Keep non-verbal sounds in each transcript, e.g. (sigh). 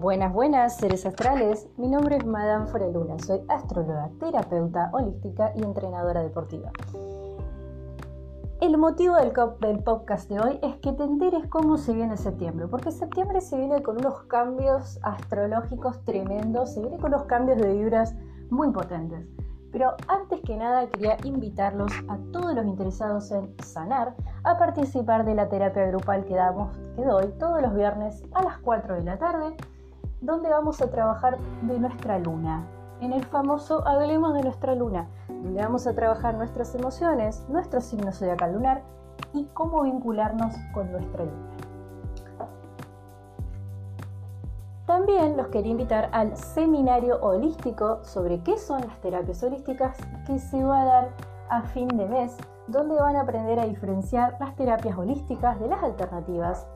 Buenas, buenas, seres astrales. Mi nombre es Madame Foreluna. Soy astróloga, terapeuta holística y entrenadora deportiva. El motivo del, podcast de hoy es que te enteres cómo se viene septiembre, porque septiembre se viene con unos cambios astrológicos tremendos, se viene con unos cambios de vibras muy potentes. Pero antes que nada quería invitarlos a todos los interesados en sanar a participar de la terapia grupal que, damos, que doy todos los viernes a las 4 de la tarde, donde vamos a trabajar de nuestra luna, en el famoso Hablemos de nuestra luna, donde vamos a trabajar nuestras emociones, nuestro signo zodiacal lunar y cómo vincularnos con nuestra luna. También los quería invitar al seminario holístico sobre qué son las terapias holísticas que se va a dar a fin de mes, donde van a aprender a diferenciar las terapias holísticas de las alternativas,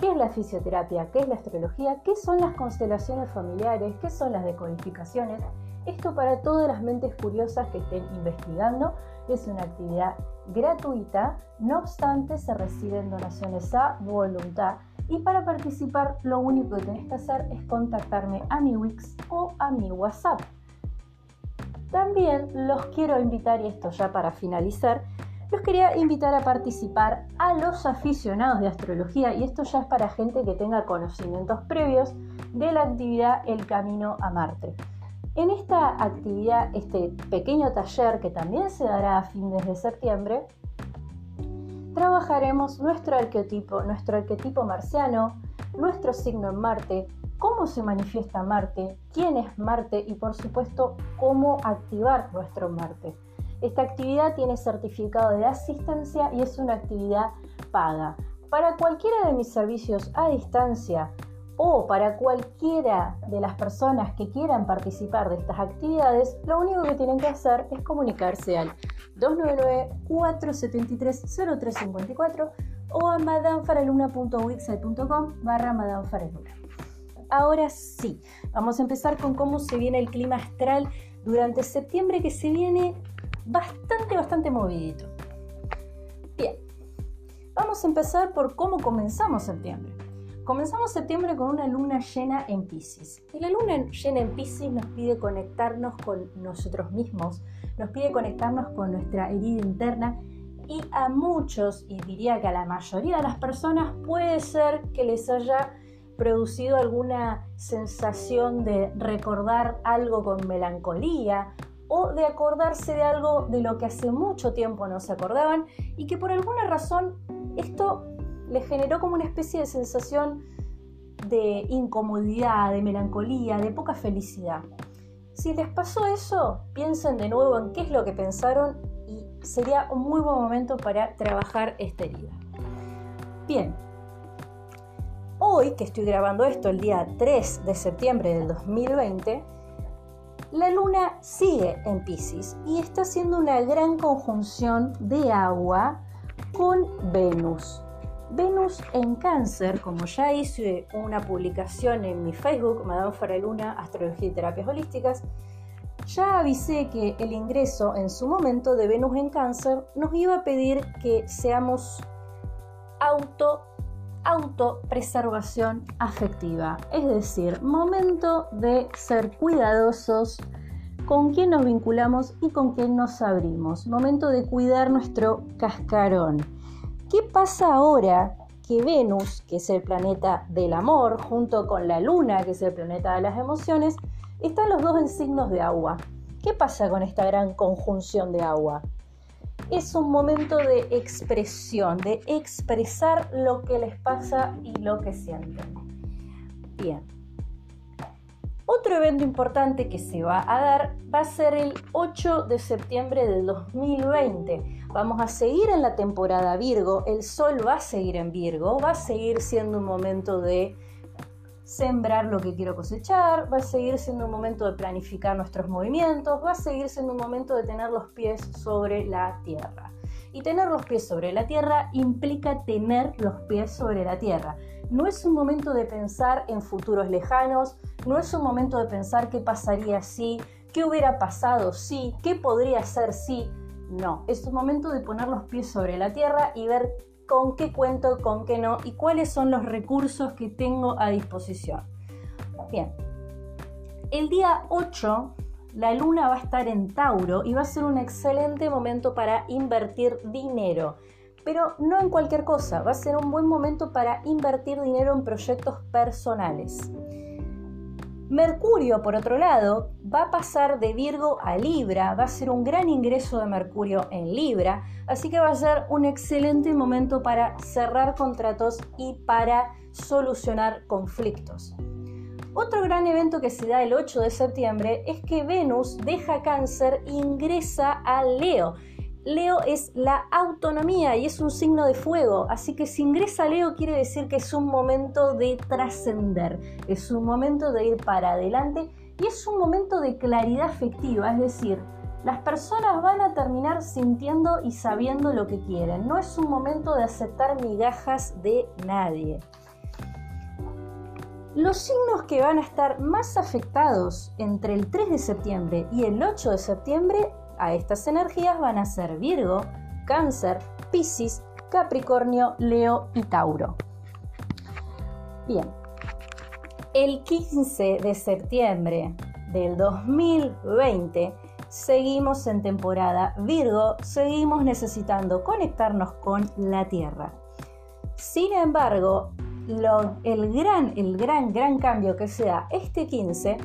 qué es la fisioterapia, qué es la astrología, qué son las constelaciones familiares, qué son las decodificaciones. Esto para todas las mentes curiosas que estén investigando. Es una actividad gratuita, no obstante se reciben donaciones a voluntad. Y para participar lo único que tenés que hacer es contactarme a mi Wix o a mi WhatsApp. También los quiero invitar, y esto ya para finalizar, los quería invitar a participar a los aficionados de astrología, y esto ya es para gente que tenga conocimientos previos de la actividad El Camino a Marte. En esta actividad, este pequeño taller que también se dará a fines de septiembre, trabajaremos nuestro arquetipo, nuestro arquetipo marciano, nuestro signo en Marte, cómo se manifiesta Marte, quién es Marte y por supuesto cómo activar nuestro Marte. Esta actividad tiene certificado de asistencia y es una actividad paga. Para cualquiera de mis servicios a distancia o para cualquiera de las personas que quieran participar de estas actividades, lo único que tienen que hacer es comunicarse al 299-473-0354 o a madamefaraluna.wixsite.com barra madamefaraluna. Ahora sí, vamos a empezar con cómo se viene el clima astral durante septiembre que se viene bastante, bastante movidito. Bien, vamos a empezar por cómo comenzamos septiembre. Comenzamos septiembre con una luna llena en Pisces. Y la luna llena en Pisces nos pide conectarnos con nosotros mismos, nos pide conectarnos con nuestra herida interna y a muchos, y diría que a la mayoría de las personas, puede ser que les haya producido alguna sensación de recordar algo con melancolía o de acordarse de algo de lo que hace mucho tiempo no se acordaban y que por alguna razón esto les generó como una especie de sensación de incomodidad, de melancolía, de poca felicidad. Si les pasó eso, piensen de nuevo en qué es lo que pensaron y sería un muy buen momento para trabajar esta herida. Bien, hoy que estoy grabando esto, el día 3 de septiembre del 2020, la luna sigue en Pisces y está haciendo una gran conjunción de agua con Venus. Venus en cáncer, como ya hice una publicación en mi Facebook, Madame Faraluna, Astrología y Terapias Holísticas, ya avisé que el ingreso en su momento de Venus en cáncer nos iba a pedir que seamos auto autopreservación afectiva, es decir, momento de ser cuidadosos con quién nos vinculamos y con quién nos abrimos, momento de cuidar nuestro cascarón ¿Qué pasa ahora que Venus, que es el planeta del amor, junto con la Luna, que es el planeta de las emociones, están los dos en signos de agua? ¿Qué pasa con esta gran conjunción de agua? Es un momento de expresión, de expresar lo que les pasa y lo que sienten. Bien, otro evento importante que se va a dar va a ser el 8 de septiembre del 2020. Vamos a seguir en la temporada Virgo, el Sol va a seguir en Virgo, va a seguir siendo un momento de sembrar lo que quiero cosechar, va a seguir siendo un momento de planificar nuestros movimientos, va a seguir siendo un momento de tener los pies sobre la tierra. Y tener los pies sobre la tierra implica tener los pies sobre la tierra. No es un momento de pensar en futuros lejanos, no es un momento de pensar qué pasaría si, qué hubiera pasado si, qué podría ser si. No, es un momento de poner los pies sobre la tierra y ver con qué cuento, con qué no y cuáles son los recursos que tengo a disposición. Bien, el día 8 la luna va a estar en Tauro y va a ser un excelente momento para invertir dinero. Pero no en cualquier cosa, va a ser un buen momento para invertir dinero en proyectos personales. Mercurio, por otro lado, va a pasar de Virgo a Libra, va a ser un gran ingreso de Mercurio en Libra, así que va a ser un excelente momento para cerrar contratos y para solucionar conflictos. Otro gran evento que se da el 8 de septiembre es que Venus deja cáncer e ingresa a Leo. Leo es la autonomía y es un signo de fuego, así que si ingresa Leo quiere decir que es un momento de trascender, es un momento de ir para adelante y es un momento de claridad afectiva, es decir, las personas van a terminar sintiendo y sabiendo lo que quieren, no es un momento de aceptar migajas de nadie. Los signos que van a estar más afectados entre el 3 de septiembre y el 8 de septiembre a estas energías van a ser Virgo, Cáncer, Piscis, Capricornio, Leo y Tauro. Bien, el 15 de septiembre del 2020 seguimos en temporada Virgo, seguimos necesitando conectarnos con la Tierra. Sin embargo, el gran, el gran, gran cambio que se da este 15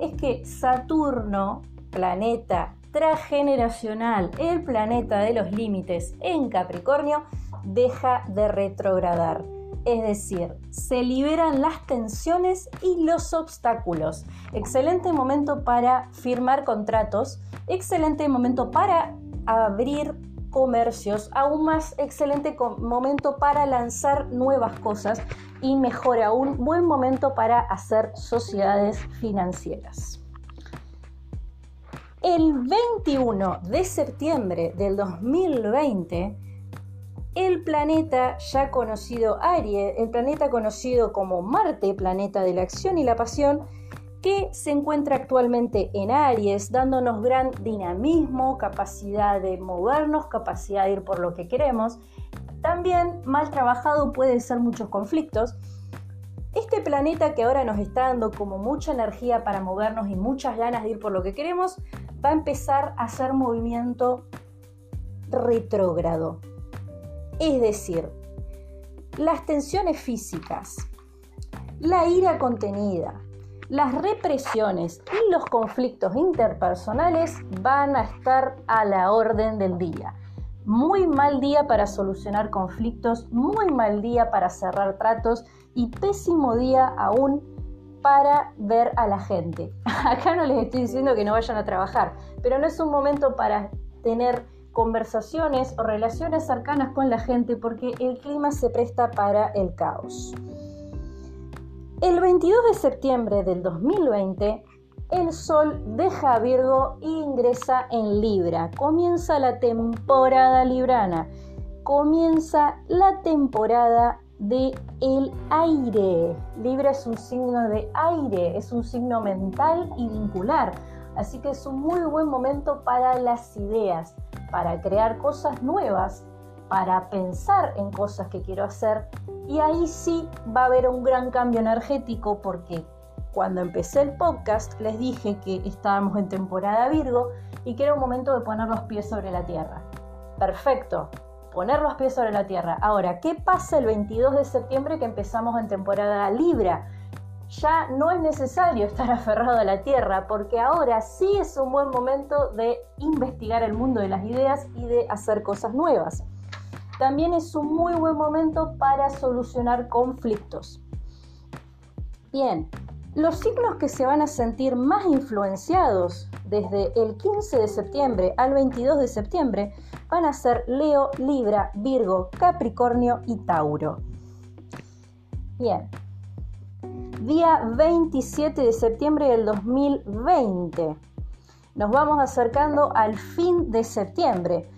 es que Saturno, planeta transgeneracional, el planeta de los límites en Capricornio, deja de retrogradar. Es decir, se liberan las tensiones y los obstáculos. Excelente momento para firmar contratos, excelente momento para abrir comercios, aún más excelente momento para lanzar nuevas cosas y mejor aún, buen momento para hacer sociedades financieras. El 21 de septiembre del 2020, el planeta ya conocido Aries, el planeta conocido como Marte, planeta de la acción y la pasión, que se encuentra actualmente en Aries, dándonos gran dinamismo, capacidad de movernos, capacidad de ir por lo que queremos. También mal trabajado puede ser muchos conflictos. Este planeta que ahora nos está dando como mucha energía para movernos y muchas ganas de ir por lo que queremos, va a empezar a hacer movimiento retrógrado. Es decir, las tensiones físicas, la ira contenida, las represiones y los conflictos interpersonales van a estar a la orden del día. Muy mal día para solucionar conflictos, muy mal día para cerrar tratos y pésimo día aún para ver a la gente. (laughs) Acá no les estoy diciendo que no vayan a trabajar, pero no es un momento para tener conversaciones o relaciones cercanas con la gente porque el clima se presta para el caos. El 22 de septiembre del 2020, el Sol deja a Virgo e ingresa en Libra. Comienza la temporada librana. Comienza la temporada de el aire. Libra es un signo de aire, es un signo mental y vincular. Así que es un muy buen momento para las ideas, para crear cosas nuevas, para pensar en cosas que quiero hacer. Y ahí sí va a haber un gran cambio energético porque cuando empecé el podcast les dije que estábamos en temporada Virgo y que era un momento de poner los pies sobre la tierra. Perfecto, poner los pies sobre la tierra. Ahora, ¿qué pasa el 22 de septiembre que empezamos en temporada Libra? Ya no es necesario (laughs) estar aferrado a la tierra porque ahora sí es un buen momento de investigar el mundo de las ideas y de hacer cosas nuevas. También es un muy buen momento para solucionar conflictos. Bien, los signos que se van a sentir más influenciados desde el 15 de septiembre al 22 de septiembre van a ser Leo, Libra, Virgo, Capricornio y Tauro. Bien. Día 27 de septiembre del 2020. Nos vamos acercando al fin de septiembre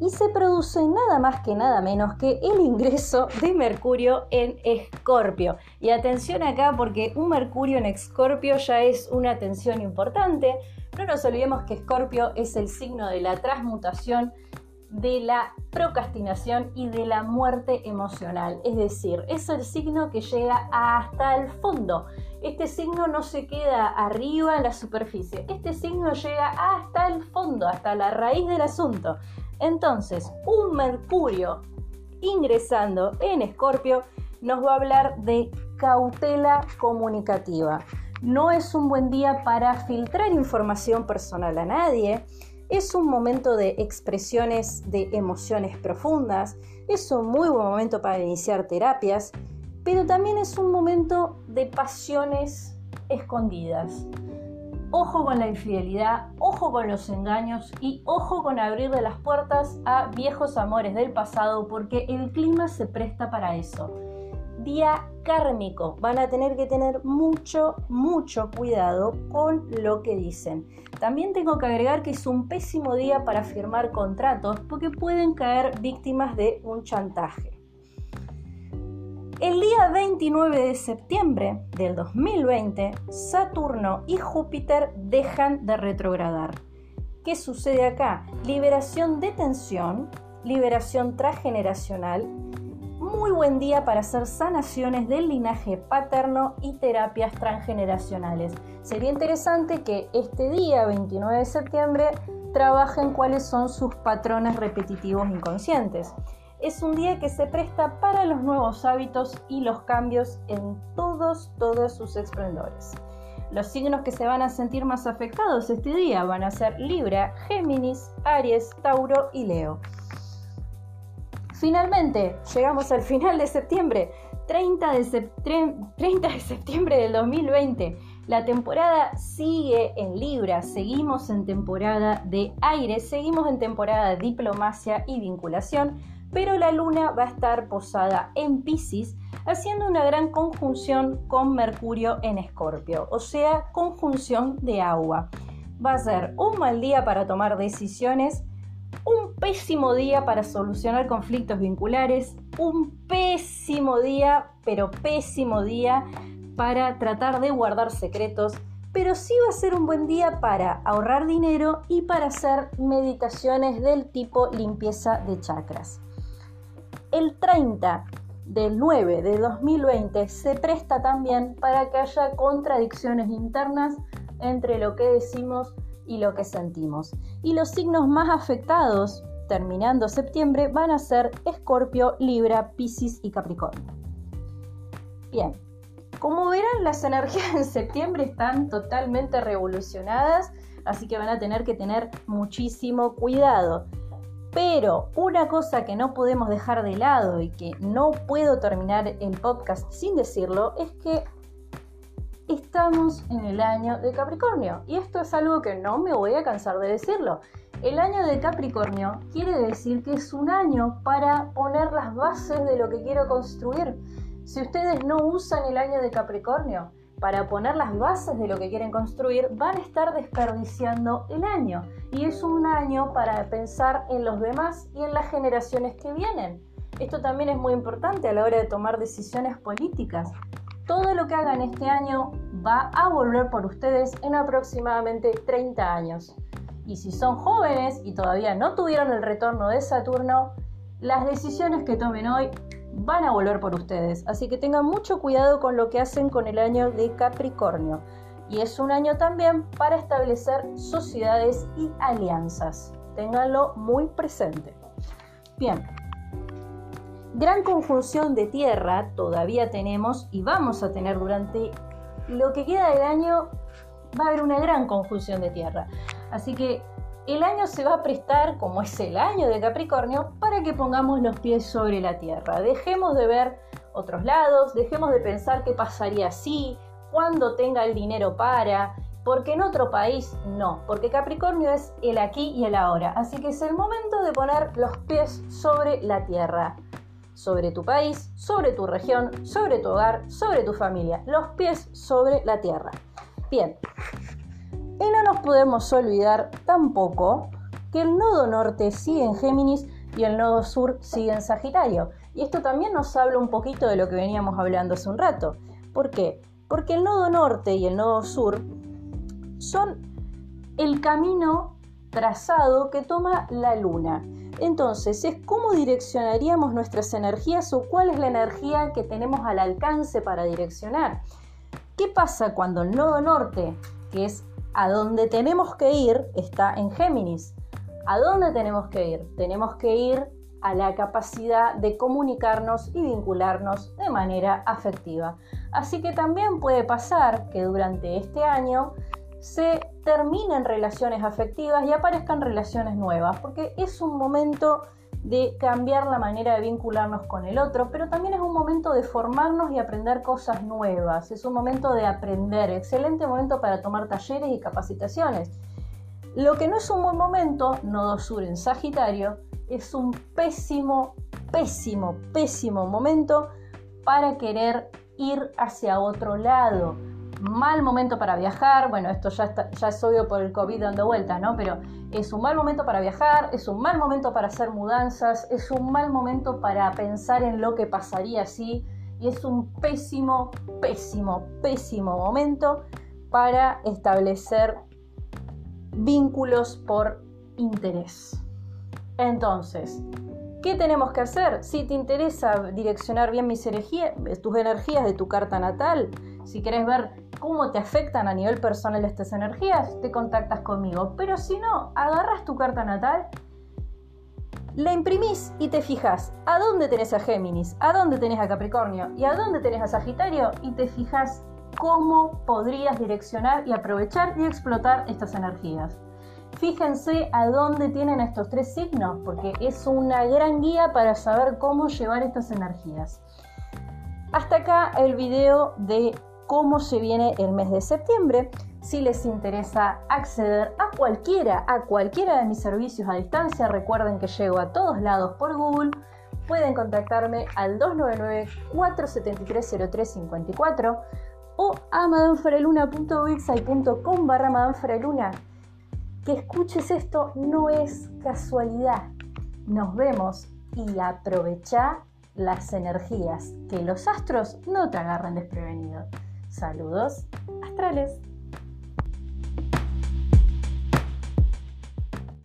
y se produce nada más que nada menos que el ingreso de Mercurio en Escorpio. Y atención acá porque un Mercurio en Escorpio ya es una tensión importante. No nos olvidemos que Escorpio es el signo de la transmutación de la procrastinación y de la muerte emocional. Es decir, es el signo que llega hasta el fondo. Este signo no se queda arriba en la superficie. Este signo llega hasta el fondo, hasta la raíz del asunto. Entonces, un Mercurio ingresando en Escorpio nos va a hablar de cautela comunicativa. No es un buen día para filtrar información personal a nadie. Es un momento de expresiones de emociones profundas. Es un muy buen momento para iniciar terapias. Pero también es un momento de pasiones escondidas. Ojo con la infidelidad, ojo con los engaños y ojo con abrirle las puertas a viejos amores del pasado porque el clima se presta para eso día kármico. Van a tener que tener mucho, mucho cuidado con lo que dicen. También tengo que agregar que es un pésimo día para firmar contratos porque pueden caer víctimas de un chantaje. El día 29 de septiembre del 2020, Saturno y Júpiter dejan de retrogradar. ¿Qué sucede acá? Liberación de tensión, liberación transgeneracional muy buen día para hacer sanaciones del linaje paterno y terapias transgeneracionales. Sería interesante que este día, 29 de septiembre, trabajen cuáles son sus patrones repetitivos inconscientes. Es un día que se presta para los nuevos hábitos y los cambios en todos, todos sus esplendores. Los signos que se van a sentir más afectados este día van a ser Libra, Géminis, Aries, Tauro y Leo. Finalmente, llegamos al final de septiembre, 30 de, 30 de septiembre del 2020. La temporada sigue en Libra, seguimos en temporada de aire, seguimos en temporada de diplomacia y vinculación, pero la luna va a estar posada en Pisces, haciendo una gran conjunción con Mercurio en Escorpio, o sea, conjunción de agua. Va a ser un mal día para tomar decisiones, un pésimo día para solucionar conflictos vinculares, un pésimo día, pero pésimo día para tratar de guardar secretos, pero sí va a ser un buen día para ahorrar dinero y para hacer meditaciones del tipo limpieza de chakras. El 30 del 9 de 2020 se presta también para que haya contradicciones internas entre lo que decimos y lo que sentimos. Y los signos más afectados, terminando septiembre, van a ser Escorpio, Libra, Piscis y Capricornio. Bien, como verán, las energías en septiembre están totalmente revolucionadas, así que van a tener que tener muchísimo cuidado. Pero una cosa que no podemos dejar de lado y que no puedo terminar el podcast sin decirlo es que estamos en el año de Capricornio. Y esto es algo que no me voy a cansar de decirlo. El año de Capricornio quiere decir que es un año para poner las bases de lo que quiero construir. Si ustedes no usan el año de Capricornio para poner las bases de lo que quieren construir, van a estar desperdiciando el año. Y es un año para pensar en los demás y en las generaciones que vienen. Esto también es muy importante a la hora de tomar decisiones políticas todo lo que hagan este año va a volver por ustedes en aproximadamente 30 años. Y si son jóvenes y todavía no tuvieron el retorno de Saturno, las decisiones que tomen hoy van a volver por ustedes. Así que tengan mucho cuidado con lo que hacen con el año de Capricornio. Y es un año también para establecer sociedades y alianzas. Ténganlo muy presente. Bien, Gran conjunción de tierra todavía tenemos y vamos a tener durante lo que queda del año, va a haber una gran conjunción de tierra. Así que el año se va a prestar, como es el año de Capricornio, para que pongamos los pies sobre la tierra. Dejemos de ver otros lados, dejemos de pensar qué pasaría si, cuando tenga el dinero para, porque en otro país no, porque Capricornio es el aquí y el ahora. Así que es el momento de poner los pies sobre la tierra sobre tu país, sobre tu región, sobre tu hogar, sobre tu familia, los pies sobre la tierra. Bien, y no nos podemos olvidar tampoco que el nodo norte sigue en Géminis y el nodo sur sigue en Sagitario. Y esto también nos habla un poquito de lo que veníamos hablando hace un rato. ¿Por qué? Porque el nodo norte y el nodo sur son el camino trazado que toma la luna. Entonces, es cómo direccionaríamos nuestras energías o cuál es la energía que tenemos al alcance para direccionar. ¿Qué pasa cuando el nodo norte, que es a donde tenemos que ir, está en Géminis? ¿A dónde tenemos que ir? Tenemos que ir a la capacidad de comunicarnos y vincularnos de manera afectiva. Así que también puede pasar que durante este año se terminen relaciones afectivas y aparezcan relaciones nuevas, porque es un momento de cambiar la manera de vincularnos con el otro, pero también es un momento de formarnos y aprender cosas nuevas, es un momento de aprender, excelente momento para tomar talleres y capacitaciones. Lo que no es un buen momento, nodo sur en Sagitario, es un pésimo, pésimo, pésimo momento para querer ir hacia otro lado mal momento para viajar, bueno, esto ya, ya es obvio por el COVID dando vueltas, ¿no? Pero es un mal momento para viajar, es un mal momento para hacer mudanzas, es un mal momento para pensar en lo que pasaría así y es un pésimo, pésimo, pésimo momento para establecer vínculos por interés. Entonces, ¿qué tenemos que hacer? Si te interesa direccionar bien mis energías, tus energías de tu carta natal, si quieres ver cómo te afectan a nivel personal estas energías, te contactas conmigo. Pero si no, agarras tu carta natal, la imprimís y te fijas a dónde tenés a Géminis, a dónde tenés a Capricornio y a dónde tenés a Sagitario y te fijas cómo podrías direccionar y aprovechar y explotar estas energías. Fíjense a dónde tienen estos tres signos, porque es una gran guía para saber cómo llevar estas energías. Hasta acá el video de cómo se viene el mes de septiembre. Si les interesa acceder a cualquiera, a cualquiera de mis servicios a distancia, recuerden que llego a todos lados por Google. Pueden contactarme al 299-473-0354 o a madanfareluna.wixsite.com barra madanfareluna. Que escuches esto no es casualidad. Nos vemos y aprovecha las energías, que los astros no te agarren desprevenido. Saludos astrales.